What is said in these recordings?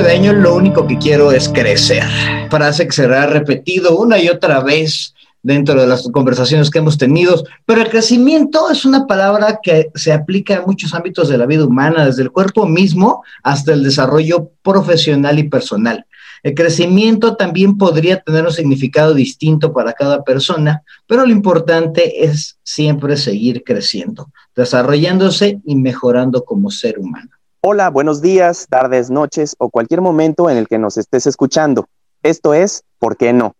de lo único que quiero es crecer. Frase que será repetido una y otra vez dentro de las conversaciones que hemos tenido, pero el crecimiento es una palabra que se aplica a muchos ámbitos de la vida humana, desde el cuerpo mismo hasta el desarrollo profesional y personal. El crecimiento también podría tener un significado distinto para cada persona, pero lo importante es siempre seguir creciendo, desarrollándose y mejorando como ser humano. Hola, buenos días, tardes, noches o cualquier momento en el que nos estés escuchando. Esto es ¿Por qué no?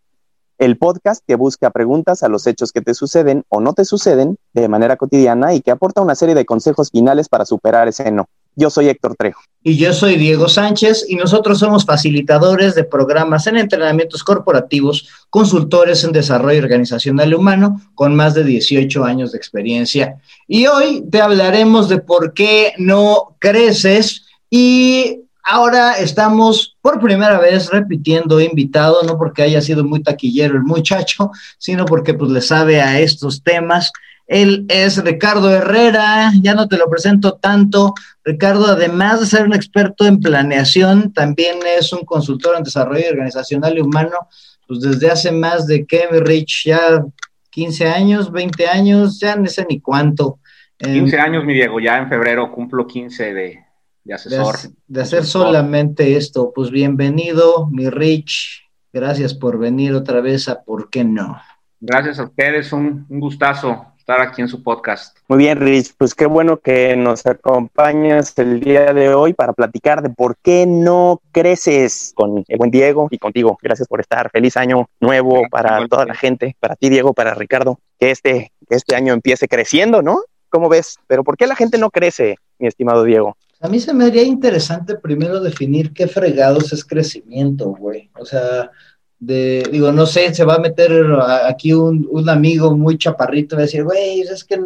El podcast que busca preguntas a los hechos que te suceden o no te suceden de manera cotidiana y que aporta una serie de consejos finales para superar ese no. Yo soy Héctor Trejo. Y yo soy Diego Sánchez y nosotros somos facilitadores de programas en entrenamientos corporativos, consultores en desarrollo organizacional humano con más de 18 años de experiencia. Y hoy te hablaremos de por qué no creces y ahora estamos por primera vez repitiendo invitado, no porque haya sido muy taquillero el muchacho, sino porque pues le sabe a estos temas. Él es Ricardo Herrera, ya no te lo presento tanto. Ricardo, además de ser un experto en planeación, también es un consultor en desarrollo organizacional y humano, pues desde hace más de que Rich, ya 15 años, 20 años, ya no sé ni cuánto. 15 años, mi Diego, ya en febrero cumplo 15 de, de asesor. De, de hacer solamente esto, pues bienvenido, mi Rich. Gracias por venir otra vez a ¿Por qué no? Gracias a ustedes, un, un gustazo estar aquí en su podcast. Muy bien, Rich, pues qué bueno que nos acompañas el día de hoy para platicar de por qué no creces con el buen Diego y contigo. Gracias por estar. Feliz año nuevo para toda la gente, para ti, Diego, para Ricardo. Que este, que este año empiece creciendo, ¿no? ¿Cómo ves? Pero ¿por qué la gente no crece, mi estimado Diego? A mí se me haría interesante primero definir qué fregados es crecimiento, güey. O sea, de, digo, no sé, se va a meter aquí un, un amigo muy chaparrito y va a decir, güey, es que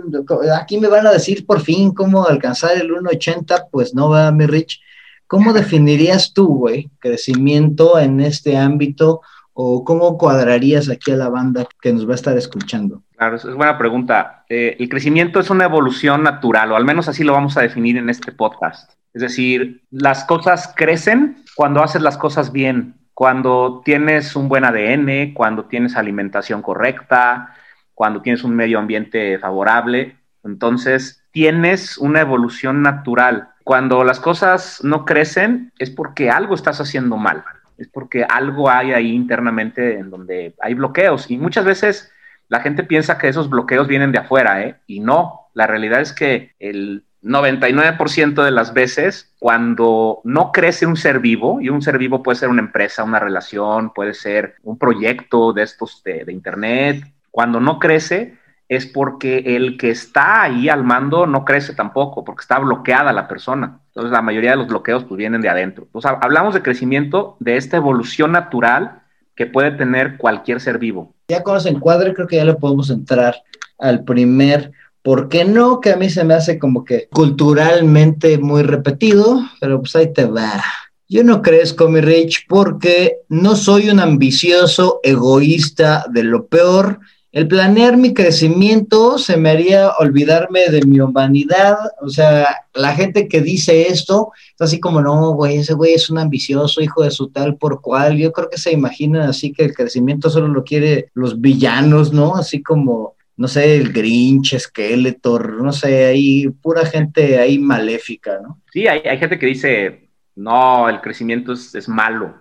aquí me van a decir por fin cómo alcanzar el 1.80, pues no va, mi Rich. ¿Cómo definirías tú, güey, crecimiento en este ámbito o cómo cuadrarías aquí a la banda que nos va a estar escuchando? Claro, es buena pregunta. Eh, el crecimiento es una evolución natural, o al menos así lo vamos a definir en este podcast. Es decir, las cosas crecen cuando haces las cosas bien, cuando tienes un buen ADN, cuando tienes alimentación correcta, cuando tienes un medio ambiente favorable, entonces tienes una evolución natural. Cuando las cosas no crecen es porque algo estás haciendo mal, es porque algo hay ahí internamente en donde hay bloqueos y muchas veces la gente piensa que esos bloqueos vienen de afuera, ¿eh? Y no, la realidad es que el 99% de las veces, cuando no crece un ser vivo, y un ser vivo puede ser una empresa, una relación, puede ser un proyecto de estos de, de Internet, cuando no crece es porque el que está ahí al mando no crece tampoco, porque está bloqueada la persona. Entonces la mayoría de los bloqueos pues vienen de adentro. Entonces hablamos de crecimiento, de esta evolución natural que puede tener cualquier ser vivo. Ya cuando se encuadre creo que ya le podemos entrar al primer ¿Por qué no? Que a mí se me hace como que culturalmente muy repetido, pero pues ahí te va. Yo no crezco, mi Rich, porque no soy un ambicioso egoísta de lo peor. El planear mi crecimiento se me haría olvidarme de mi humanidad. O sea, la gente que dice esto es así como, no, güey, ese güey es un ambicioso hijo de su tal por cual. Yo creo que se imaginan así que el crecimiento solo lo quiere los villanos, ¿no? Así como no sé, el Grinch, Skeletor, no sé, hay pura gente ahí maléfica, ¿no? Sí, hay, hay gente que dice, no, el crecimiento es, es, malo,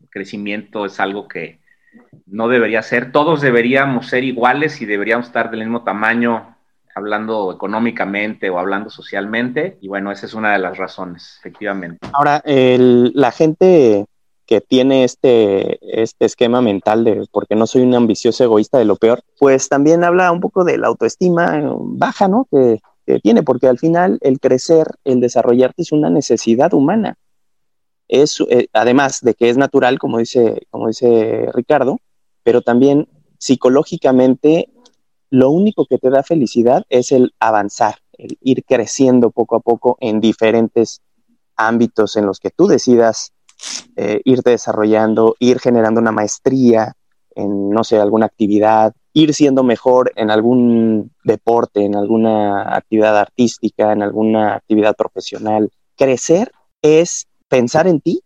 el crecimiento es algo que no debería ser, todos deberíamos ser iguales y deberíamos estar del mismo tamaño, hablando económicamente o hablando socialmente, y bueno, esa es una de las razones, efectivamente. Ahora, el, la gente que tiene este, este esquema mental de porque no soy un ambicioso egoísta de lo peor, pues también habla un poco de la autoestima baja, ¿no? Que, que tiene, porque al final el crecer, el desarrollarte es una necesidad humana. Es, eh, además de que es natural, como dice, como dice Ricardo, pero también psicológicamente lo único que te da felicidad es el avanzar, el ir creciendo poco a poco en diferentes ámbitos en los que tú decidas eh, irte desarrollando, ir generando una maestría en, no sé, alguna actividad, ir siendo mejor en algún deporte, en alguna actividad artística, en alguna actividad profesional. Crecer es pensar en ti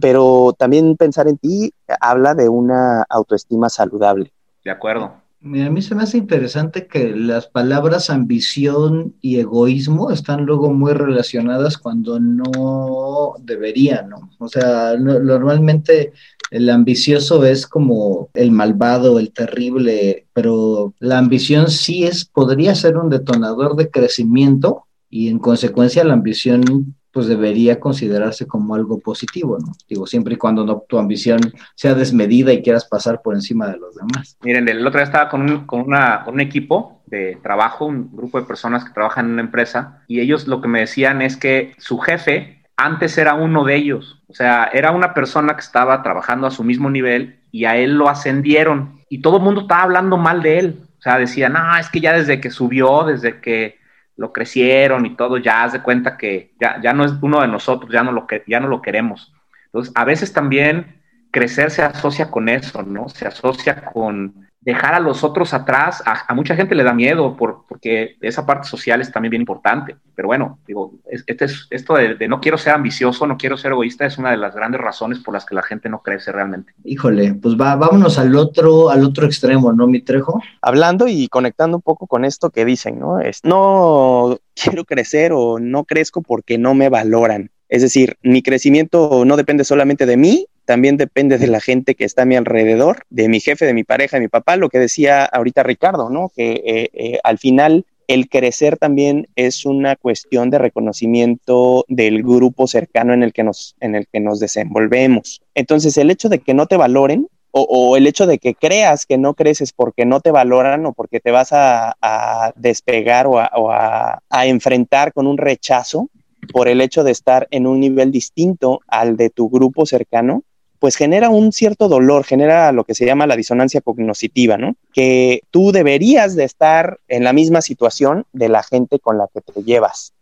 pero también pensar en ti habla de una autoestima saludable. De acuerdo. Mira, a mí se me hace interesante que las palabras ambición y egoísmo están luego muy relacionadas cuando no deberían, ¿no? O sea, normalmente el ambicioso es como el malvado, el terrible, pero la ambición sí es, podría ser un detonador de crecimiento y en consecuencia la ambición pues debería considerarse como algo positivo, ¿no? Digo, siempre y cuando no, tu ambición sea desmedida y quieras pasar por encima de los demás. Miren, el otro día estaba con un, con una, un equipo de trabajo, un grupo de personas que trabajan en una empresa, y ellos lo que me decían es que su jefe antes era uno de ellos, o sea, era una persona que estaba trabajando a su mismo nivel y a él lo ascendieron y todo el mundo estaba hablando mal de él. O sea, decían, no, es que ya desde que subió, desde que lo crecieron y todo, ya haz de cuenta que ya, ya no es uno de nosotros, ya no, lo que, ya no lo queremos. Entonces, a veces también crecer se asocia con eso, ¿no? Se asocia con dejar a los otros atrás. A, mucha gente le da miedo por, porque esa parte social es también bien importante. Pero bueno, digo, este es, esto de, no quiero ser ambicioso, no quiero ser egoísta, es una de las grandes razones por las que la gente no crece realmente. Híjole, pues va, vámonos al otro, al otro extremo, ¿no, mi Trejo? Hablando y conectando un poco con esto que dicen, ¿no? Es, no quiero crecer o no crezco porque no me valoran. Es decir, mi crecimiento no depende solamente de mí, también depende de la gente que está a mi alrededor, de mi jefe, de mi pareja, de mi papá, lo que decía ahorita Ricardo, ¿no? Que eh, eh, al final el crecer también es una cuestión de reconocimiento del grupo cercano en el que nos, en el que nos desenvolvemos. Entonces, el hecho de que no te valoren o, el hecho de que creas que no creces porque no te valoran o porque te vas a, despegar o, a, a enfrentar con un rechazo por el hecho de estar en un nivel distinto al de tu grupo cercano, pues genera un cierto dolor, genera lo que se llama la disonancia cognoscitiva, ¿no? Que tú deberías de estar en la misma situación de la gente con la que te llevas,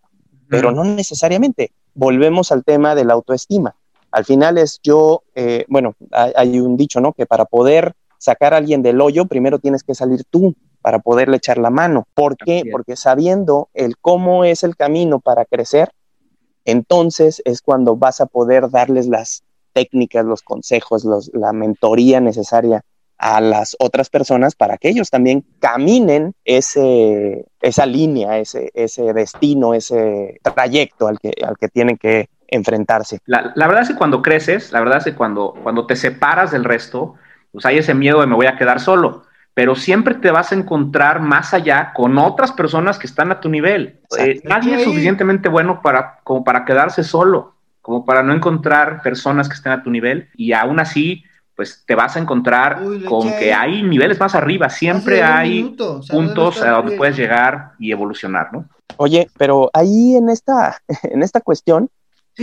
pero no necesariamente. Volvemos al tema de la autoestima. Al final es yo, eh, bueno, hay, un dicho, ¿no? Que para poder sacar a alguien del hoyo, primero tienes que salir tú para poderle echar la mano. ¿Por qué? Porque sabiendo el cómo es el camino para crecer, entonces es cuando vas a poder darles las técnicas, los consejos, la mentoría necesaria a las otras personas para que ellos también caminen ese, esa línea, ese, ese destino, ese trayecto al que, al que tienen que enfrentarse. La, verdad es que cuando creces, la verdad es que cuando, cuando te separas del resto, pues hay ese miedo de me voy a quedar solo, pero siempre te vas a encontrar más allá con otras personas que están a tu nivel. Eh, nadie es suficientemente bueno para, como para quedarse solo como para no encontrar personas que estén a tu nivel y aún así, pues te vas a encontrar con que hay niveles más arriba, siempre hay puntos a donde puedes llegar y evolucionar, ¿no? Oye, pero ahí en esta, en esta cuestión,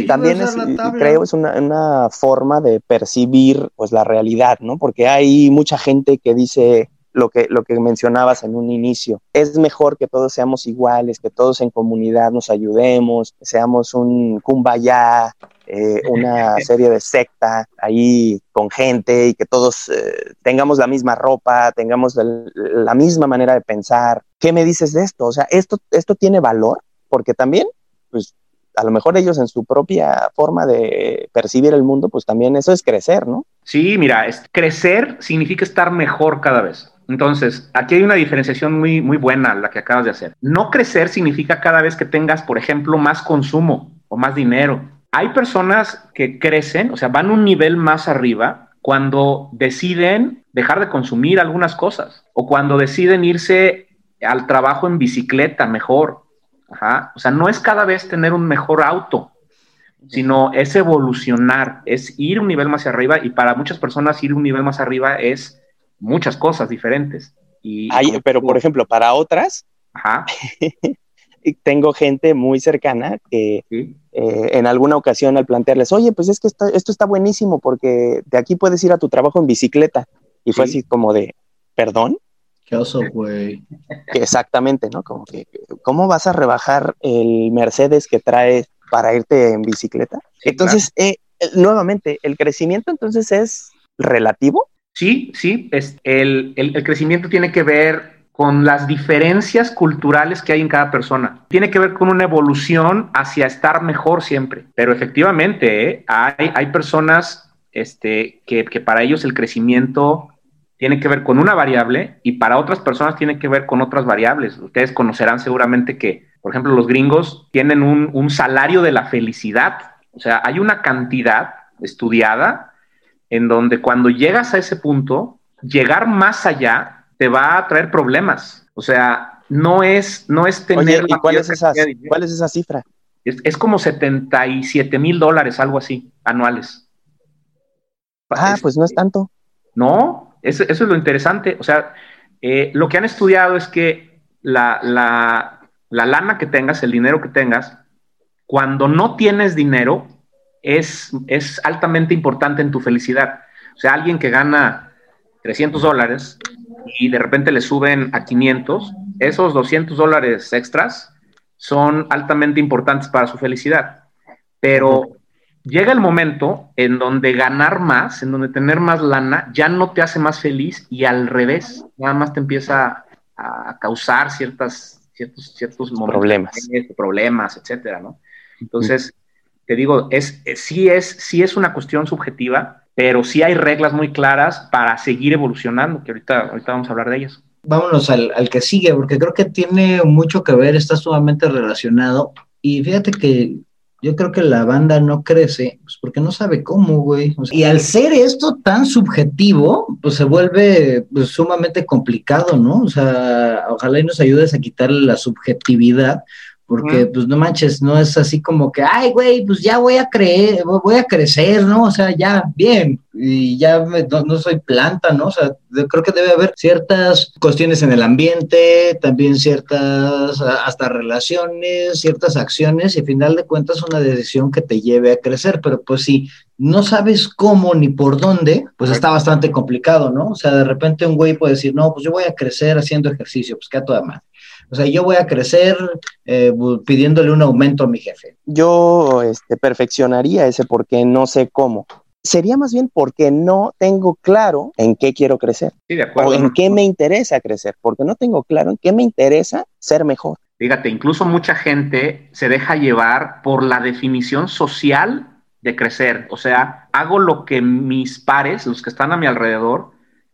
también es, creo es una, una, forma de percibir pues la realidad, ¿no? Porque hay mucha gente que dice, lo que, lo que mencionabas en un inicio. Es mejor que todos seamos iguales, que todos en comunidad nos ayudemos, que seamos un kumbaya, eh, una serie de secta ahí con gente y que todos eh, tengamos la misma ropa, tengamos la, misma manera de pensar. ¿Qué me dices de esto? O sea, esto, esto tiene valor porque también, pues, a lo mejor ellos en su propia forma de percibir el mundo, pues también eso es crecer, ¿no? Sí, mira, es, crecer significa estar mejor cada vez. Entonces, aquí hay una diferenciación muy, muy buena la que acabas de hacer. No crecer significa cada vez que tengas, por ejemplo, más consumo o más dinero. Hay personas que crecen, o sea, van un nivel más arriba cuando deciden dejar de consumir algunas cosas o cuando deciden irse al trabajo en bicicleta mejor. O sea, no es cada vez tener un mejor auto, sino es evolucionar, es ir un nivel más arriba y para muchas personas ir un nivel más arriba es muchas cosas diferentes. Y, pero, por ejemplo, para otras, tengo gente muy cercana que eh, en alguna ocasión al plantearles, oye, pues es que esto, está buenísimo porque de aquí puedes ir a tu trabajo en bicicleta. Y fue así como de, ¿perdón? Qué oso, güey. Exactamente, ¿no? Como que, ¿cómo vas a rebajar el Mercedes que traes para irte en bicicleta? entonces, eh, nuevamente, el crecimiento entonces es relativo Sí, sí, es el, crecimiento tiene que ver con las diferencias culturales que hay en cada persona. Tiene que ver con una evolución hacia estar mejor siempre. Pero efectivamente, ¿eh? hay, hay, personas este, que, que para ellos el crecimiento tiene que ver con una variable y para otras personas tiene que ver con otras variables. Ustedes conocerán seguramente que, por ejemplo, los gringos tienen un, un salario de la felicidad. O sea, hay una cantidad estudiada en donde cuando llegas a ese punto, llegar más allá te va a traer problemas. O sea, no es, no es tener... Oye, ¿y cuál, es esa, cuál es esa cifra? Es, es como 77 mil dólares, algo así, anuales. Ah, pues no es tanto. No, eso, eso es lo interesante. O sea, eh, lo que han estudiado es que la, la, la lana que tengas, el dinero que tengas, cuando no tienes dinero, es, es altamente importante en tu felicidad. O sea, alguien que gana 300 dólares y de repente le suben a 500, esos 200 dólares extras son altamente importantes para su felicidad. Pero llega el momento en donde ganar más, en donde tener más lana, ya no te hace más feliz y al revés, nada más te empieza a causar ciertas, ciertos, ciertos problemas, problemas, etcétera, ¿no? Entonces, te digo, es, sí, es, sí es una cuestión subjetiva, pero sí hay reglas muy claras para seguir evolucionando, que ahorita, ahorita vamos a hablar de ellas. Vámonos al, al que sigue, porque creo que tiene mucho que ver, está sumamente relacionado. Y fíjate que yo creo que la banda no crece, pues porque no sabe cómo, güey. O sea, y al ser esto tan subjetivo, pues se vuelve pues, sumamente complicado, ¿no? O sea, ojalá y nos ayudes a quitarle la subjetividad, porque pues no manches, no es así como que, ay, güey, pues ya voy a creer, voy a crecer, ¿no? O sea, ya, bien, y ya no, soy planta, ¿no? O sea, creo que debe haber ciertas cuestiones en el ambiente, también ciertas, hasta relaciones, ciertas acciones, y al final de cuentas una decisión que te lleve a crecer, pero pues si no sabes cómo ni por dónde, pues está bastante complicado, ¿no? O sea, de repente un güey puede decir, no, pues yo voy a crecer haciendo ejercicio, pues que a toda madre o sea, yo voy a crecer eh, pidiéndole un aumento a mi jefe. Yo este, perfeccionaría ese porque no sé cómo. Sería más bien porque no tengo claro en qué quiero crecer. Sí, de acuerdo. O en qué me interesa crecer, porque no tengo claro en qué me interesa ser mejor. Fíjate, incluso mucha gente se deja llevar por la definición social de crecer. O sea, hago lo que mis pares, los que están a mi alrededor,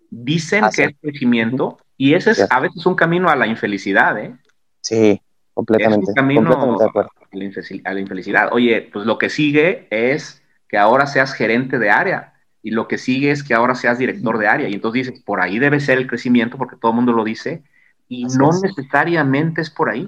dicen que es crecimiento y ese es a veces un camino a la infelicidad, ¿eh? Sí, completamente. Es un camino a la infelicidad. Oye, pues lo que sigue es que ahora seas gerente de área y lo que sigue es que ahora seas director de área. Y entonces dices, por ahí debe ser el crecimiento porque todo el mundo lo dice y no necesariamente es por ahí.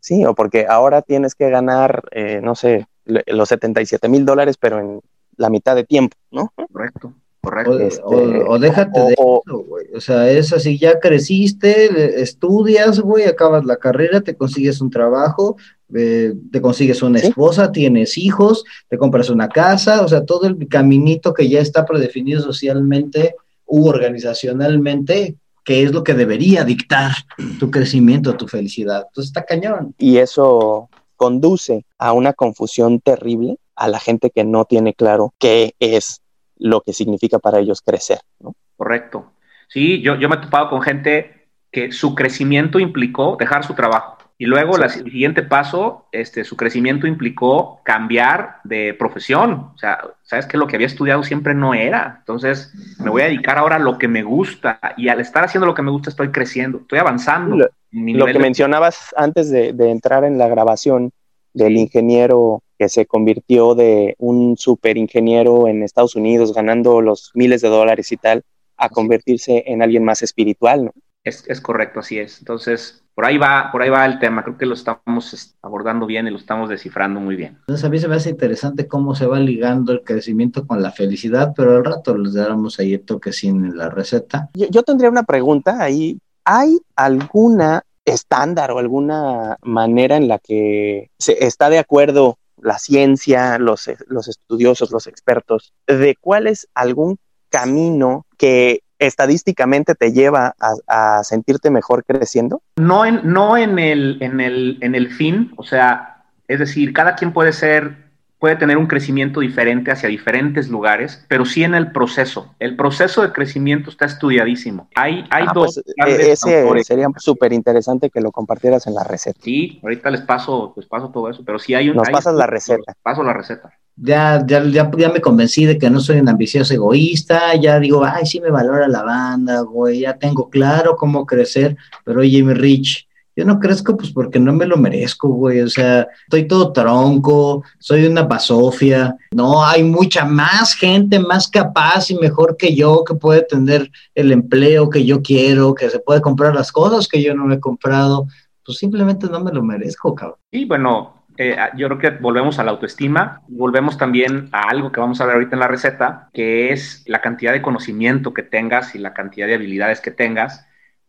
Sí, o porque ahora tienes que ganar, eh, no sé, los 77 mil dólares, pero en la mitad de tiempo, ¿no? Correcto. O, este, o, déjate de eso, güey. O sea, es así, ya creciste, estudias, güey, acabas la carrera, te consigues un trabajo, eh, te consigues una esposa, tienes hijos, te compras una casa, o sea, todo el caminito que ya está predefinido socialmente u organizacionalmente, que es lo que debería dictar tu crecimiento, tu felicidad. Entonces está cañón. Y eso conduce a una confusión terrible a la gente que no tiene claro qué es lo que significa para ellos crecer, ¿no? Correcto. Sí, yo, yo me he topado con gente que su crecimiento implicó dejar su trabajo. Y luego el siguiente paso, este, su crecimiento implicó cambiar de profesión. O sea, sabes que lo que había estudiado siempre no era. Entonces, me voy a dedicar ahora a lo que me gusta. Y al estar haciendo lo que me gusta, estoy creciendo, estoy avanzando. Lo, que mencionabas antes de, de, entrar en la grabación del ingeniero que se convirtió de un super ingeniero en Estados Unidos ganando los miles de dólares y tal, a convertirse en alguien más espiritual, ¿no? Es, es, correcto, así es. Entonces, por ahí va, por ahí va el tema. Creo que lo estamos abordando bien y lo estamos descifrando muy bien. Entonces, a mí se me hace interesante cómo se va ligando el crecimiento con la felicidad, pero al rato les damos ahí el toque sin la receta. Yo, yo tendría una pregunta ahí. ¿Hay alguna estándar o alguna manera en la que se está de acuerdo la ciencia, los, los estudiosos, los expertos, de cuál es algún camino que estadísticamente te lleva a, sentirte mejor creciendo? No en, no en el, en el, en el fin, o sea, es decir, cada quien puede ser puede tener un crecimiento diferente hacia diferentes lugares, pero sí en el proceso. El proceso de crecimiento está estudiadísimo. Hay, hay ah, dos. Pues, eh, ese sería súper interesante que lo compartieras en la receta. Sí, ahorita les paso, les paso todo eso, pero sí hay un. Nos pasas la receta. Paso la receta. Ya, ya, ya, ya, me convencí de que no soy un ambicioso egoísta, ya digo, ay, sí me valora la banda, güey, ya tengo claro cómo crecer, pero oye, mi Rich, yo no crezco pues porque no me lo merezco, güey. O sea, estoy todo tronco, soy una basofia. No, hay mucha más gente más capaz y mejor que yo que puede tener el empleo que yo quiero, que se puede comprar las cosas que yo no he comprado. Pues simplemente no me lo merezco, cabrón. Y bueno, eh, yo creo que volvemos a la autoestima, volvemos también a algo que vamos a ver ahorita en la receta, que es la cantidad de conocimiento que tengas y la cantidad de habilidades que tengas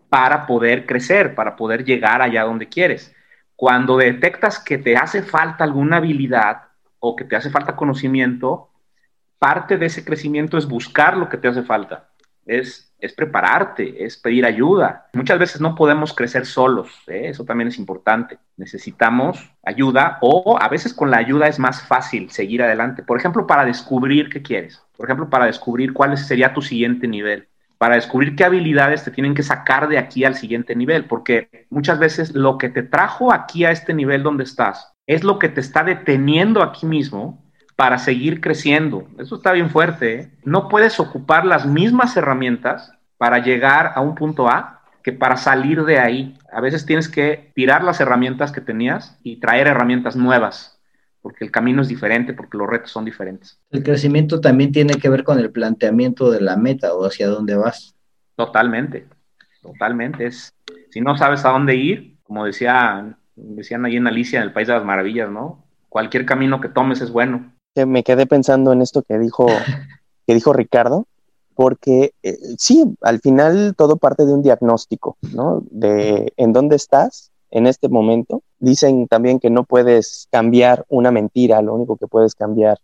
para poder crecer, para poder llegar allá donde quieres. Cuando detectas que te hace falta alguna habilidad o que te hace falta conocimiento, parte de ese crecimiento es buscar lo que te hace falta, es, es prepararte, es pedir ayuda. Muchas veces no podemos crecer solos, ¿eh? eso también es importante. Necesitamos ayuda o a veces con la ayuda es más fácil seguir adelante. Por ejemplo, para descubrir qué quieres, por ejemplo, para descubrir cuál sería tu siguiente nivel para descubrir qué habilidades te tienen que sacar de aquí al siguiente nivel, porque muchas veces lo que te trajo aquí a este nivel donde estás es lo que te está deteniendo aquí mismo para seguir creciendo. Eso está bien fuerte. ¿eh? No puedes ocupar las mismas herramientas para llegar a un punto A que para salir de ahí. A veces tienes que tirar las herramientas que tenías y traer herramientas nuevas porque el camino es diferente, porque los retos son diferentes. El crecimiento también tiene que ver con el planteamiento de la meta o hacia dónde vas. Totalmente, totalmente. Es, si no sabes a dónde ir, como decía, decían ahí en Alicia, en el País de las Maravillas, ¿no? Cualquier camino que tomes es bueno. Me quedé pensando en esto que dijo, que dijo Ricardo, porque eh, sí, al final todo parte de un diagnóstico, ¿no? De en dónde estás en este momento. Dicen también que no puedes cambiar una mentira, lo único que puedes cambiar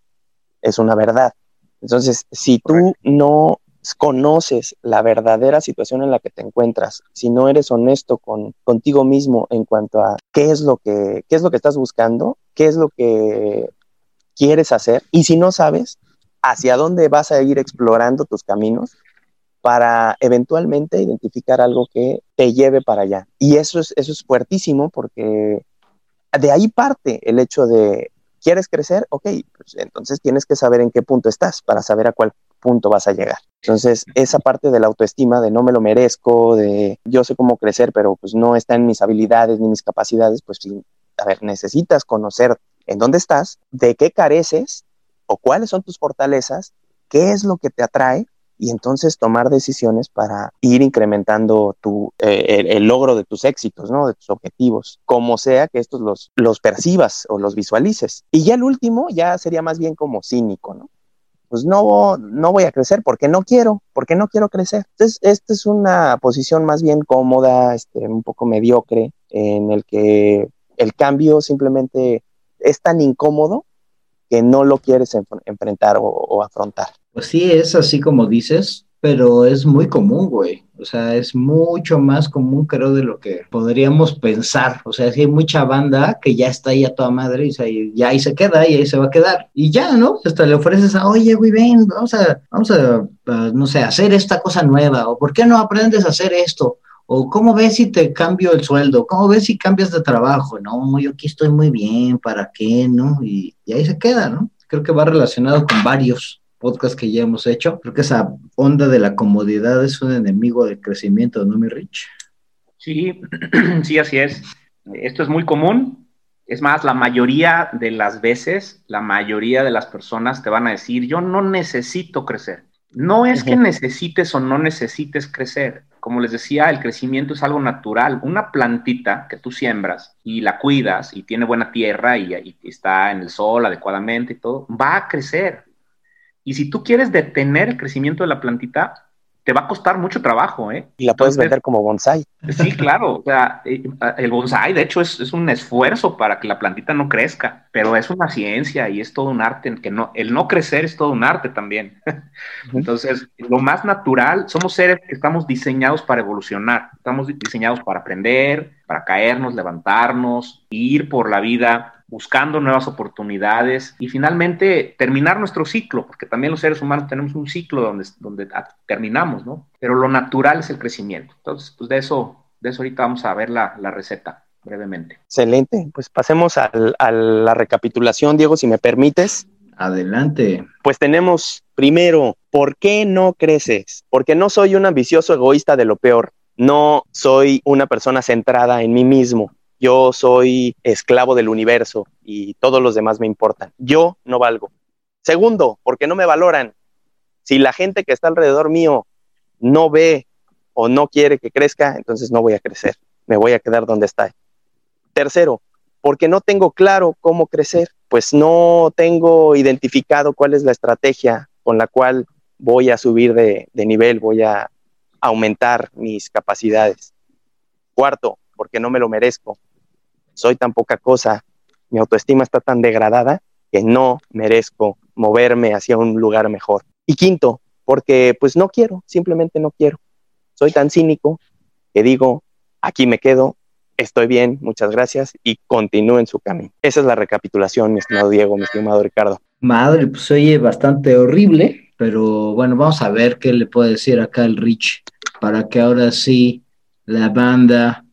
es una verdad. Entonces, si tú no conoces la verdadera situación en la que te encuentras, si no eres honesto con contigo mismo en cuanto a qué es lo que qué es lo que estás buscando, qué es lo que quieres hacer y si no sabes hacia dónde vas a ir explorando tus caminos, para eventualmente identificar algo que te lleve para allá. Y eso es, eso es fuertísimo porque de ahí parte el hecho de, ¿quieres crecer? Ok, pues entonces tienes que saber en qué punto estás para saber a cuál punto vas a llegar. Entonces, esa parte de la autoestima, de no me lo merezco, de yo sé cómo crecer, pero pues no está en mis habilidades ni mis capacidades, pues sí, a ver, necesitas conocer en dónde estás, de qué careces o cuáles son tus fortalezas, qué es lo que te atrae y entonces tomar decisiones para ir incrementando tu, eh, el, logro de tus éxitos, ¿no? De tus objetivos, como sea que estos los, percibas o los visualices. Y ya el último ya sería más bien como cínico, ¿no? Pues no, no voy a crecer porque no quiero, porque no quiero crecer. Entonces, esta es una posición más bien cómoda, este, un poco mediocre, en el que el cambio simplemente es tan incómodo que no lo quieres enfrentar o, afrontar. Pues sí, es así como dices, pero es muy común, güey. O sea, es mucho más común, creo, de lo que podríamos pensar. O sea, sí hay mucha banda que ya está ahí a toda madre y ya ahí se queda y ahí se va a quedar. Y ya, ¿no? Hasta le ofreces a, oye, güey, ven, vamos a, vamos a, no sé, hacer esta cosa nueva. O ¿por qué no aprendes a hacer esto? O cómo ves si te cambio el sueldo, cómo ves si cambias de trabajo, no, yo aquí estoy muy bien, ¿para qué? ¿No? Y, ahí se queda, ¿no? Creo que va relacionado con varios podcasts que ya hemos hecho. Creo que esa onda de la comodidad es un enemigo del crecimiento, ¿no, mi Rich? Sí, sí, así es. Esto es muy común. Es más, la mayoría de las veces, la mayoría de las personas te van a decir, yo no necesito crecer. No es que necesites o no necesites crecer. Como les decía, el crecimiento es algo natural. Una plantita que tú siembras y la cuidas y tiene buena tierra y, está en el sol adecuadamente y todo, va a crecer. Y si tú quieres detener el crecimiento de la plantita, te va a costar mucho trabajo, ¿eh? Y la puedes vender como bonsai. Sí, claro. O sea, eh, el bonsai, de hecho, es, es, un esfuerzo para que la plantita no crezca, pero es una ciencia y es todo un arte. Que no, el no crecer es todo un arte también. Entonces, lo más natural, somos seres que estamos diseñados para evolucionar, estamos diseñados para aprender, para caernos, levantarnos, ir por la vida buscando nuevas oportunidades y finalmente terminar nuestro ciclo, porque también los seres humanos tenemos un ciclo donde, donde terminamos, ¿no? Pero lo natural es el crecimiento. Entonces, pues de eso, de eso ahorita vamos a ver la, la receta brevemente. Excelente, pues pasemos al, a la recapitulación, Diego, si me permites. Adelante. Pues tenemos primero, ¿por qué no creces? Porque no soy un ambicioso egoísta de lo peor. No soy una persona centrada en mí mismo. Yo soy esclavo del universo y todos los demás me importan. Yo no valgo. Segundo, porque no me valoran. Si la gente que está alrededor mío no ve o no quiere que crezca, entonces no voy a crecer. Me voy a quedar donde está. Tercero, porque no tengo claro cómo crecer, pues no tengo identificado cuál es la estrategia con la cual voy a subir de, nivel, voy a aumentar mis capacidades. Cuarto, porque no me lo merezco soy tan poca cosa, mi autoestima está tan degradada que no merezco moverme hacia un lugar mejor. Y quinto, porque pues no quiero, simplemente no quiero. Soy tan cínico que digo, aquí me quedo, estoy bien, muchas gracias y continúen su camino. Esa es la recapitulación, mi estimado Diego, mi estimado Ricardo. Madre, pues oye bastante horrible, pero bueno, vamos a ver qué le puede decir acá el Rich para que ahora sí la banda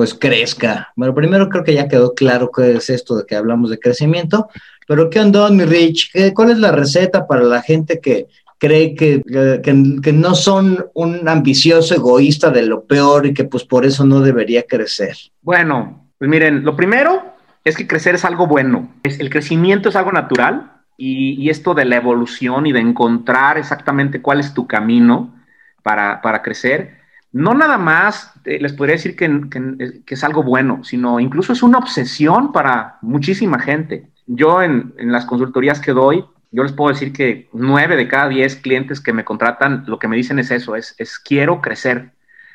pues crezca. Bueno, primero creo que ya quedó claro qué es esto de que hablamos de crecimiento, pero ¿qué onda, mi Rich? ¿Cuál es la receta para la gente que cree que, que, no son un ambicioso egoísta de lo peor y que pues por eso no debería crecer? Bueno, pues miren, lo primero es que crecer es algo bueno. El crecimiento es algo natural y, y esto de la evolución y de encontrar exactamente cuál es tu camino para, para crecer no nada más eh, les podría decir que, es algo bueno, sino incluso es una obsesión para muchísima gente. Yo en, las consultorías que doy, yo les puedo decir que nueve de cada diez clientes que me contratan, lo que me dicen es eso, es, es quiero crecer.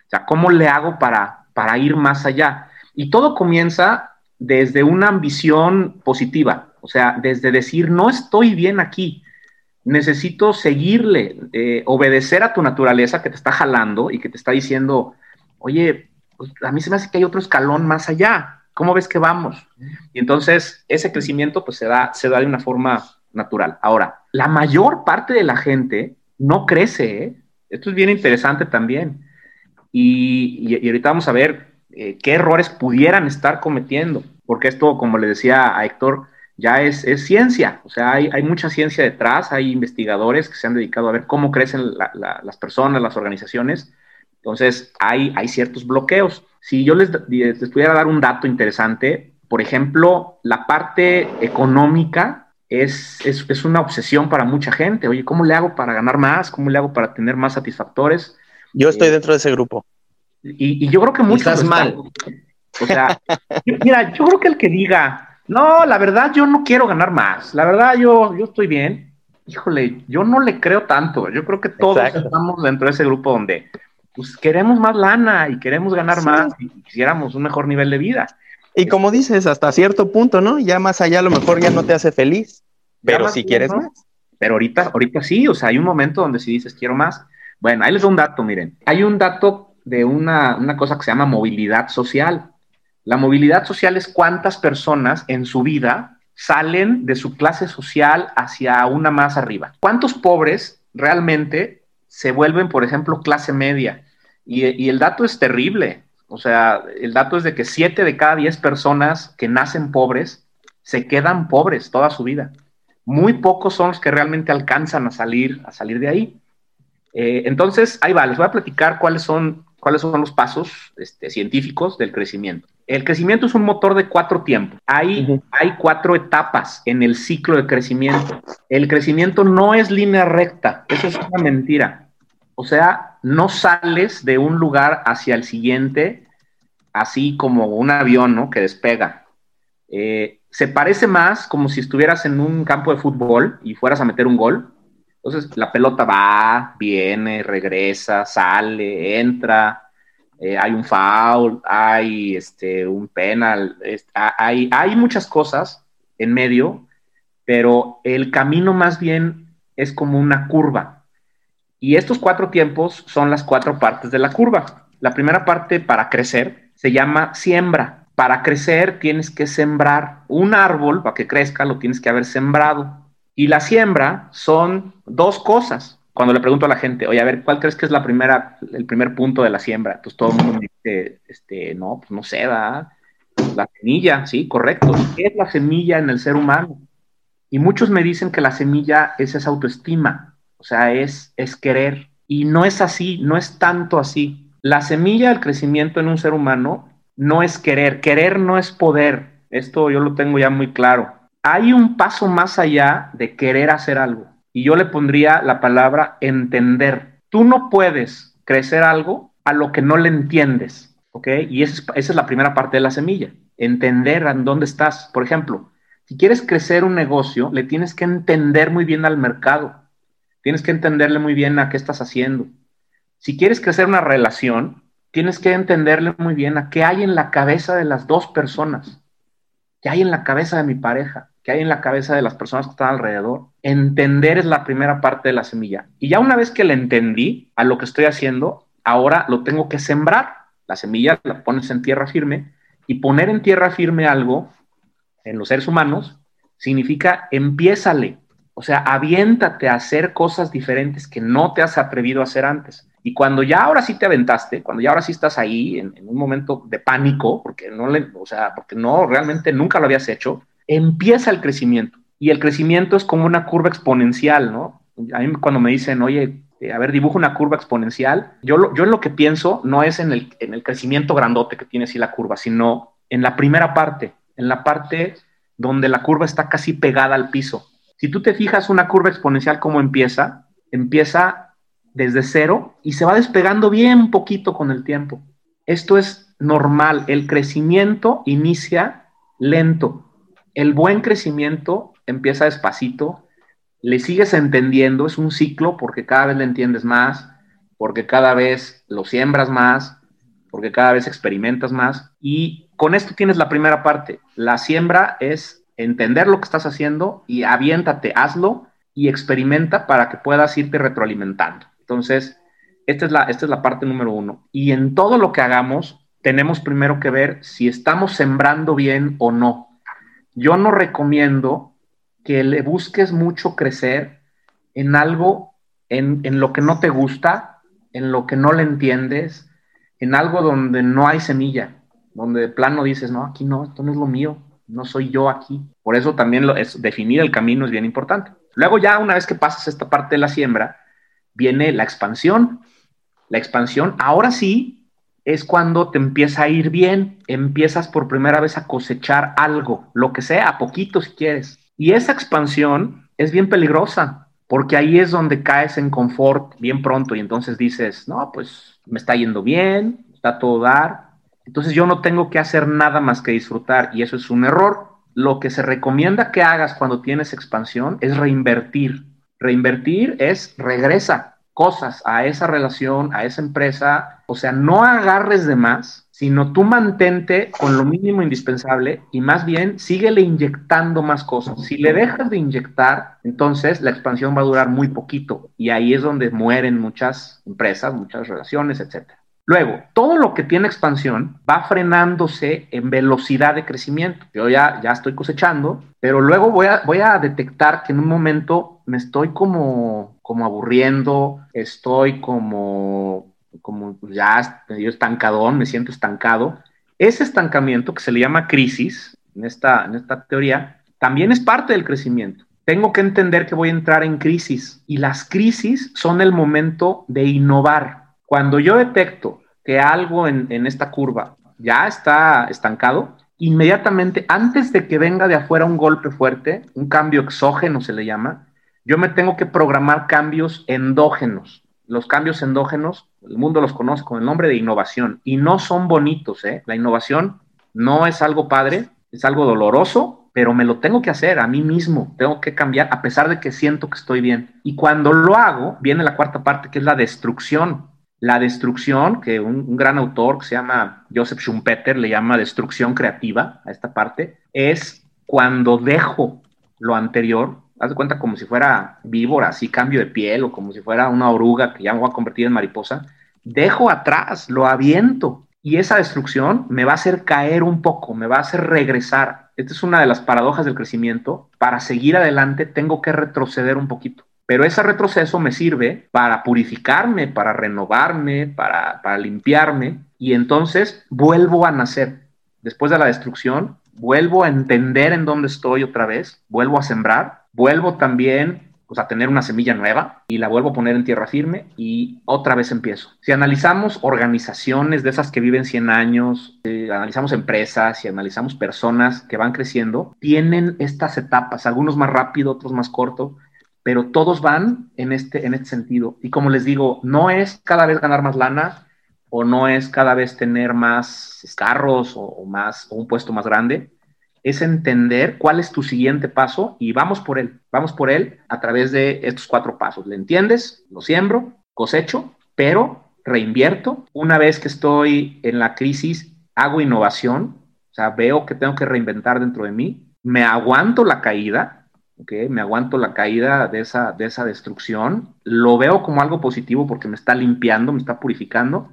O sea, ¿cómo le hago para, para ir más allá? Y todo comienza desde una ambición positiva, o sea, desde decir, no estoy bien aquí, necesito seguirle, eh, obedecer a tu naturaleza que te está jalando y que te está diciendo, oye, pues, a mí se me hace que hay otro escalón más allá, ¿cómo ves que vamos? Y entonces ese crecimiento pues se da, se da de una forma natural. Ahora, la mayor parte de la gente no crece, ¿eh? esto es bien interesante también. Y, ahorita vamos a ver eh, qué errores pudieran estar cometiendo, porque esto, como le decía a Héctor, ya es, es ciencia, o sea, hay, hay, mucha ciencia detrás, hay investigadores que se han dedicado a ver cómo crecen las personas, las organizaciones, entonces hay, hay ciertos bloqueos. Si yo les, les pudiera dar un dato interesante, por ejemplo, la parte económica es, es, es, una obsesión para mucha gente. Oye, ¿cómo le hago para ganar más? ¿Cómo le hago para tener más satisfactores? Yo estoy eh, dentro de ese grupo. Y, y yo creo que muchos... Estás mal. O sea, mira, yo creo que el que diga, no, la verdad yo no quiero ganar más. La verdad yo, yo estoy bien. Híjole, yo no le creo tanto. Yo creo que todos estamos dentro de ese grupo donde pues, queremos más lana y queremos ganar más y quisiéramos un mejor nivel de vida. Y como dices, hasta cierto punto, ¿no? Ya más allá a lo mejor ya no te hace feliz, pero si quieres más. Pero ahorita, ahorita sí, o sea, hay un momento donde si dices quiero más. Bueno, ahí les doy un dato, miren. Hay un dato de una, una cosa que se llama movilidad social. La movilidad social es cuántas personas en su vida salen de su clase social hacia una más arriba. ¿Cuántos pobres realmente se vuelven, por ejemplo, clase media? Y, el dato es terrible. O sea, el dato es de que siete de cada diez personas que nacen pobres se quedan pobres toda su vida. Muy pocos son los que realmente alcanzan a salir, a salir de ahí. Eh, entonces, ahí va, les voy a platicar cuáles son, cuáles son los pasos este, científicos del crecimiento. El crecimiento es un motor de cuatro tiempos. Hay, hay cuatro etapas en el ciclo de crecimiento. El crecimiento no es línea recta, eso es una mentira. O sea, no sales de un lugar hacia el siguiente así como un avión ¿no? que despega. Eh, se parece más como si estuvieras en un campo de fútbol y fueras a meter un gol. Entonces la pelota va, viene, regresa, sale, entra, eh, hay un foul, hay este, un penal, hay, hay muchas cosas en medio, pero el camino más bien es como una curva. Y estos cuatro tiempos son las cuatro partes de la curva. La primera parte para crecer se llama siembra. Para crecer tienes que sembrar un árbol, para que crezca lo tienes que haber sembrado. Y la siembra son dos cosas. Cuando le pregunto a la gente, oye, a ver, ¿cuál crees que es la primera, el primer punto de la siembra? Pues todo el mundo dice, este, no, pues no sé, ¿verdad? La semilla, sí, correcto. ¿Qué es la semilla en el ser humano? Y muchos me dicen que la semilla es esa autoestima, o sea, es, es querer. Y no es así, no es tanto así. La semilla del crecimiento en un ser humano no es querer, querer no es poder. Esto yo lo tengo ya muy claro. Hay un paso más allá de querer hacer algo. Y yo le pondría la palabra entender. Tú no puedes crecer algo a lo que no le entiendes, ¿ok? Y esa es, la primera parte de la semilla, entender en dónde estás. Por ejemplo, si quieres crecer un negocio, le tienes que entender muy bien al mercado. Tienes que entenderle muy bien a qué estás haciendo. Si quieres crecer una relación, tienes que entenderle muy bien a qué hay en la cabeza de las dos personas, qué hay en la cabeza de mi pareja, qué hay en la cabeza de las personas que están alrededor. Entender es la primera parte de la semilla. Y ya una vez que le entendí a lo que estoy haciendo, ahora lo tengo que sembrar. La semilla la pones en tierra firme y poner en tierra firme algo en los seres humanos significa empiézale, o sea, aviéntate a hacer cosas diferentes que no te has atrevido a hacer antes. Y cuando ya ahora sí te aventaste, cuando ya ahora sí estás ahí en, un momento de pánico, porque no o sea, porque no realmente nunca lo habías hecho, empieza el crecimiento. Y el crecimiento es como una curva exponencial, ¿no? A mí cuando me dicen, oye, eh, a ver, dibuja una curva exponencial, yo, lo, yo en lo que pienso no es en el, en el crecimiento grandote que tiene así la curva, sino en la primera parte, en la parte donde la curva está casi pegada al piso. Si tú te fijas una curva exponencial, ¿cómo empieza? Empieza desde cero y se va despegando bien poquito con el tiempo. Esto es normal. El crecimiento inicia lento. El buen crecimiento empieza despacito. Le sigues entendiendo, es un ciclo porque cada vez le entiendes más, porque cada vez lo siembras más, porque cada vez experimentas más. Y con esto tienes la primera parte. La siembra es entender lo que estás haciendo y aviéntate, hazlo y experimenta para que puedas irte retroalimentando. Entonces, esta es la, esta es la parte número uno. Y en todo lo que hagamos, tenemos primero que ver si estamos sembrando bien o no. Yo no recomiendo que le busques mucho crecer en algo, en, en lo que no te gusta, en lo que no le entiendes, en algo donde no hay semilla, donde de plano dices, no, aquí no, esto no es lo mío, no soy yo aquí. Por eso también lo, es, definir el camino es bien importante. Luego ya una vez que pasas esta parte de la siembra, viene la expansión. La expansión, ahora sí, es cuando te empieza a ir bien, empiezas por primera vez a cosechar algo, lo que sea, a poquito si quieres. Y esa expansión es bien peligrosa, porque ahí es donde caes en confort bien pronto y entonces dices, no, pues me está yendo bien, está todo dar, entonces yo no tengo que hacer nada más que disfrutar y eso es un error. Lo que se recomienda que hagas cuando tienes expansión es reinvertir. Reinvertir es regresa cosas a esa relación, a esa empresa, o sea, no agarres de más, sino tú mantente con lo mínimo indispensable y más bien síguele inyectando más cosas. Si le dejas de inyectar, entonces la expansión va a durar muy poquito y ahí es donde mueren muchas empresas, muchas relaciones, etcétera. Luego, todo lo que tiene expansión va frenándose en velocidad de crecimiento. Yo ya, ya estoy cosechando, pero luego voy a, voy a detectar que en un momento me estoy como, como aburriendo, estoy como, como ya medio estancadón, me siento estancado. Ese estancamiento que se le llama crisis en esta, en esta teoría, también es parte del crecimiento. Tengo que entender que voy a entrar en crisis y las crisis son el momento de innovar cuando yo detecto que algo en, esta curva ya está estancado, inmediatamente, antes de que venga de afuera un golpe fuerte, un cambio exógeno se le llama, yo me tengo que programar cambios endógenos. Los cambios endógenos, el mundo los conoce con el nombre de innovación y no son bonitos. ¿eh? La innovación no es algo padre, es algo doloroso, pero me lo tengo que hacer a mí mismo, tengo que cambiar a pesar de que siento que estoy bien. Y cuando lo hago, viene la cuarta parte que es la destrucción. La destrucción, que un, gran autor que se llama Joseph Schumpeter le llama destrucción creativa a esta parte, es cuando dejo lo anterior, haz de cuenta como si fuera víbora, así cambio de piel, o como si fuera una oruga que ya me voy a convertir en mariposa, dejo atrás, lo aviento. y esa destrucción me va a hacer caer un poco, me va a hacer regresar. Esta es una de las paradojas del crecimiento. Para seguir adelante tengo que retroceder un poquito. Pero ese retroceso me sirve para purificarme, para renovarme, para, para limpiarme y entonces vuelvo a nacer. Después de la destrucción, vuelvo a entender en dónde estoy otra vez, vuelvo a sembrar, vuelvo también pues, a tener una semilla nueva y la vuelvo a poner en tierra firme y otra vez empiezo. Si analizamos organizaciones de esas que viven 100 años, eh, analizamos empresas y analizamos personas que van creciendo, tienen estas etapas, algunos más rápido, otros más corto, pero todos van en este, en este sentido. Y como les digo, no es cada vez ganar más lana o no es cada vez tener más carros o, más, o un puesto más grande, es entender cuál es tu siguiente paso y vamos por él, vamos por él a través de estos cuatro pasos. ¿Le entiendes? Lo siembro, cosecho, pero reinvierto. Una vez que estoy en la crisis, hago innovación, o sea, veo que tengo que reinventar dentro de mí, me aguanto la caída, me aguanto la caída de esa, de esa destrucción, lo veo como algo positivo porque me está limpiando, me está purificando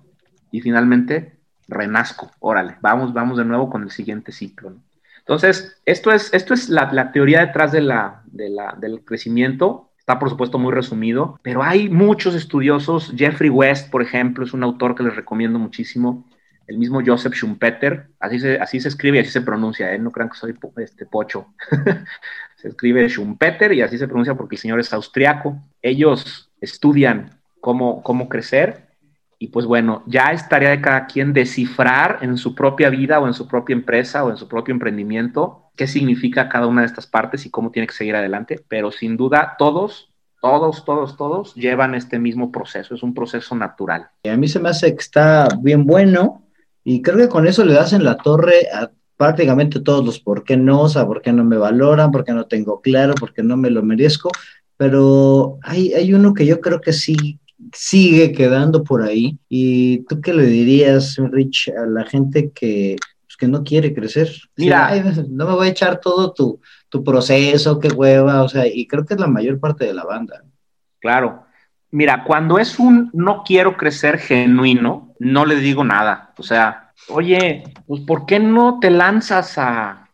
y finalmente renazco, órale, vamos, vamos de nuevo con el siguiente ciclo. Entonces, esto es, esto es la, teoría detrás de la, del crecimiento. Está, por supuesto, muy resumido, pero hay muchos estudiosos. Jeffrey West, por ejemplo, es un autor que les recomiendo muchísimo. El mismo Joseph Schumpeter, así se, así se escribe y así se pronuncia, ¿eh? no crean que soy este pocho. se escribe Schumpeter y así se pronuncia porque el señor es austriaco. Ellos estudian cómo, cómo crecer y pues bueno, ya es tarea de cada quien descifrar en su propia vida o en su propia empresa o en su propio emprendimiento qué significa cada una de estas partes y cómo tiene que seguir adelante, pero sin duda todos, todos, todos, todos llevan este mismo proceso, es un proceso natural. A mí se me hace que está bien bueno y creo que con eso le das en la torre a prácticamente todos los por qué no, o sea, por qué no me valoran, por qué no tengo claro, por qué no me lo merezco, pero hay, hay uno que yo creo que sí sigue quedando por ahí. ¿Y tú qué le dirías, Rich, a la gente que, pues, que no quiere crecer? Mira, no me voy a echar todo tu, tu proceso, qué hueva, o sea, y creo que es la mayor parte de la banda. Claro. Mira, cuando es un no quiero crecer genuino, no le digo nada. O sea, oye, pues ¿por qué no te lanzas a,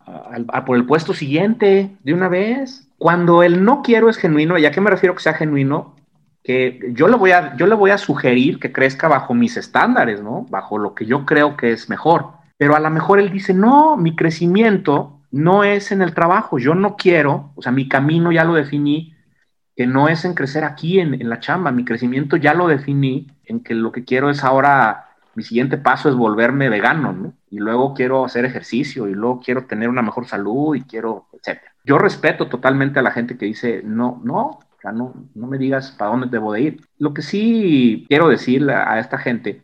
por el puesto siguiente de una vez? Cuando el no quiero es genuino, ¿y a qué me refiero que sea genuino? Que yo le voy a, yo le voy a sugerir que crezca bajo mis estándares, ¿no? Bajo lo que yo creo que es mejor. Pero a lo mejor él dice, no, mi crecimiento no es en el trabajo, yo no quiero, o sea, mi camino ya lo definí, que no es en crecer aquí en, en la chamba, mi crecimiento ya lo definí, en que lo que quiero es ahora mi siguiente paso es volverme vegano, ¿no? Y luego quiero hacer ejercicio y luego quiero tener una mejor salud y quiero, etcétera. Yo respeto totalmente a la gente que dice, no, no, no, no me digas para dónde debo de ir. Lo que sí quiero decir a esta gente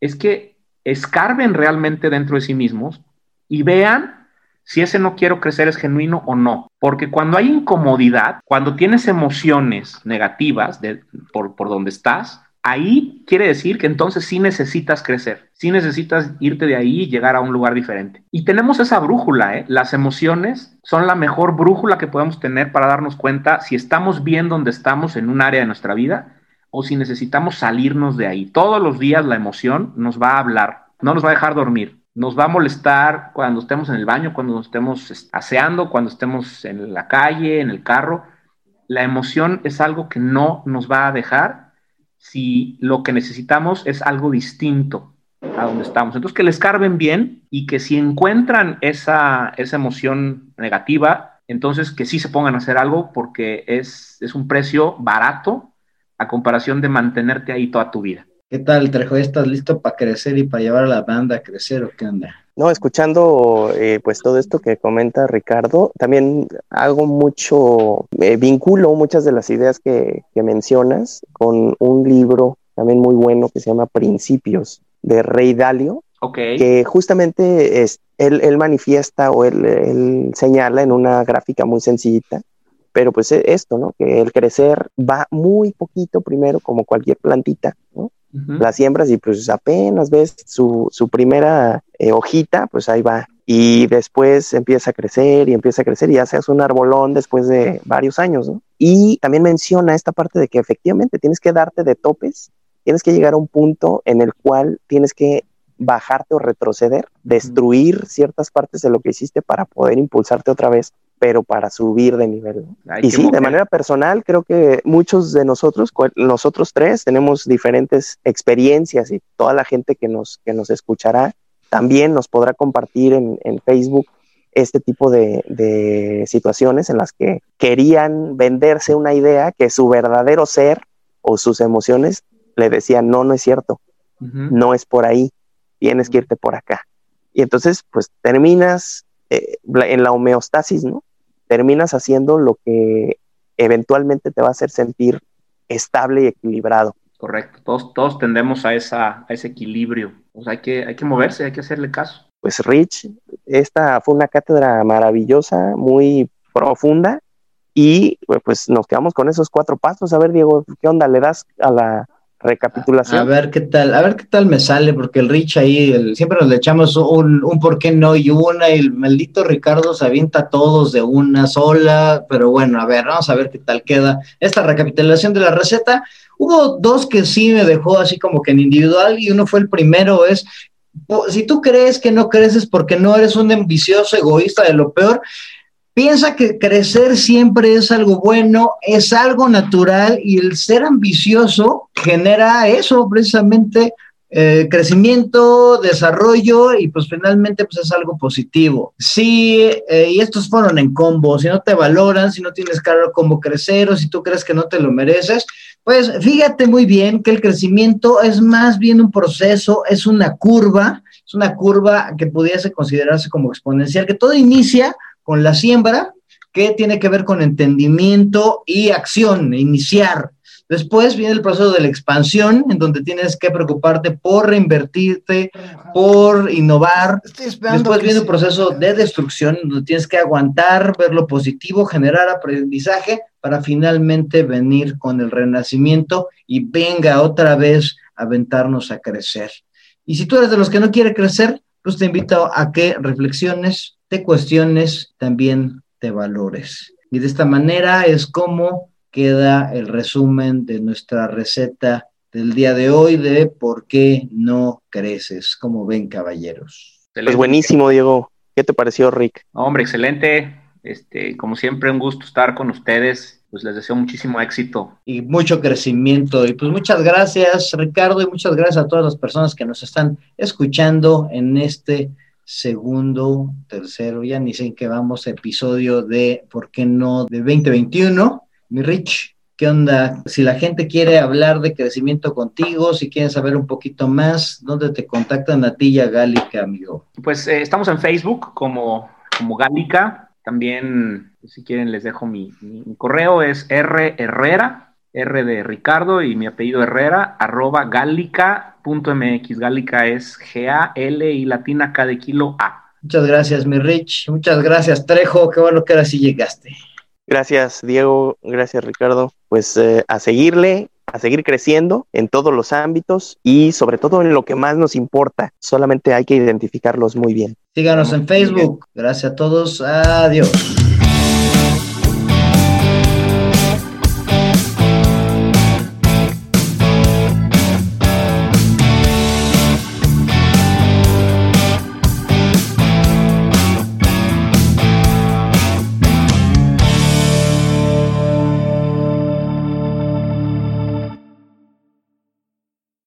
es que escarben realmente dentro de sí mismos y vean si ese no quiero crecer es genuino o no. Porque cuando hay incomodidad, cuando tienes emociones negativas de, por, por donde estás, ahí quiere decir que entonces sí necesitas crecer, sí necesitas irte de ahí y llegar a un lugar diferente. Y tenemos esa brújula, ¿eh? las emociones son la mejor brújula que podemos tener para darnos cuenta si estamos bien donde estamos en un área de nuestra vida o si necesitamos salirnos de ahí. Todos los días la emoción nos va a hablar, no nos va a dejar dormir. Nos va a molestar cuando estemos en el baño, cuando nos estemos aseando, cuando estemos en la calle, en el carro. La emoción es algo que no nos va a dejar si lo que necesitamos es algo distinto a donde estamos. Entonces, que les carben bien y que si encuentran esa, esa emoción negativa, entonces que sí se pongan a hacer algo porque es, es un precio barato a comparación de mantenerte ahí toda tu vida. ¿Qué tal, Trejo? ¿Estás listo para crecer y para llevar a la banda a crecer o qué onda? No, escuchando eh, pues todo esto que comenta Ricardo, también hago mucho, eh, vinculo muchas de las ideas que, mencionas con un libro también muy bueno que se llama Principios de Rey Dalio, que justamente es, él, manifiesta o él, él, señala en una gráfica muy sencillita, pero pues esto, ¿no? Que el crecer va muy poquito primero como cualquier plantita, las siembras y pues apenas ves su, primera eh, hojita, pues ahí va. Y después empieza a crecer y empieza a crecer y ya seas un arbolón después de varios años, ¿no? Y también menciona esta parte de que efectivamente tienes que darte de topes, tienes que llegar a un punto en el cual tienes que bajarte o retroceder, destruir ciertas partes de lo que hiciste para poder impulsarte otra vez, pero para subir de nivel. y sí, de manera personal, creo que muchos de nosotros, nosotros tres, tenemos diferentes experiencias y toda la gente que nos, que nos escuchará también nos podrá compartir en, en Facebook este tipo de, de, situaciones en las que querían venderse una idea que su verdadero ser o sus emociones le decían, no, no es cierto, no es por ahí, tienes que irte por acá. Y entonces, pues terminas eh, en la homeostasis, ¿no? Terminas haciendo lo que eventualmente te va a hacer sentir estable y equilibrado. Correcto, todos, todos tendemos a, esa, a ese equilibrio. Pues hay que, hay que moverse, hay que hacerle caso. Pues Rich, esta fue una cátedra maravillosa, muy profunda, y pues nos quedamos con esos cuatro pasos. A ver, Diego, ¿qué onda le das a la, recapitulación. A ver qué tal, a ver qué tal me sale, porque el Rich ahí, siempre nos le echamos un, por qué no y una, y el maldito Ricardo se avienta todos de una sola, pero bueno, a ver, vamos a ver qué tal queda esta recapitulación de la receta. Hubo dos que sí me dejó así como que en individual, y uno fue el primero, es si tú crees que no creces porque no eres un ambicioso egoísta de lo peor, Piensa que crecer siempre es algo bueno, es algo natural y el ser ambicioso genera eso, precisamente eh, crecimiento, desarrollo y pues finalmente pues es algo positivo. Sí, eh, y estos fueron en combo, si no te valoran, si no tienes claro cómo crecer o si tú crees que no te lo mereces, pues fíjate muy bien que el crecimiento es más bien un proceso, es una curva, es una curva que pudiese considerarse como exponencial, que todo inicia con la siembra, que tiene que ver con entendimiento y acción, iniciar. Después viene el proceso de la expansión, en donde tienes que preocuparte por reinvertirte, por innovar. Después viene el proceso de destrucción, donde tienes que aguantar, ver lo positivo, generar aprendizaje, para finalmente venir con el renacimiento y venga otra vez a aventarnos a crecer. Y si tú eres de los que no quiere crecer, pues te invito a que reflexiones, te cuestiones, también te valores. Y de esta manera es como queda el resumen de nuestra receta del día de hoy de por qué no creces. Como ven, caballeros. Es pues buenísimo, Diego. ¿Qué te pareció, Rick? Hombre, excelente. Este, como siempre, un gusto estar con ustedes. Pues les deseo muchísimo éxito. Y mucho crecimiento. Y pues muchas gracias, Ricardo, y muchas gracias a todas las personas que nos están escuchando en este segundo, tercero, ya ni sé en qué vamos, episodio de, ¿por qué no?, de 2021. Mi Rich, ¿qué onda? Si la gente quiere hablar de crecimiento contigo, si quieren saber un poquito más, ¿dónde te contactan a ti y a Gálica, amigo? Pues eh, estamos en Facebook como, como Gálica. También, si quieren, les dejo mi, mi correo, es R Herrera, R de Ricardo y mi apellido Herrera, arroba gálica.mx. Gálica es G-A-L y latina K de kilo A. Muchas gracias, mi Rich. Muchas gracias, Trejo. Qué bueno que ahora sí llegaste. Gracias, Diego. Gracias, Ricardo. Pues eh, a seguirle, a seguir creciendo en todos los ámbitos y sobre todo en lo que más nos importa. Solamente hay que identificarlos muy bien. Síganos en Facebook. Gracias a todos. Adiós.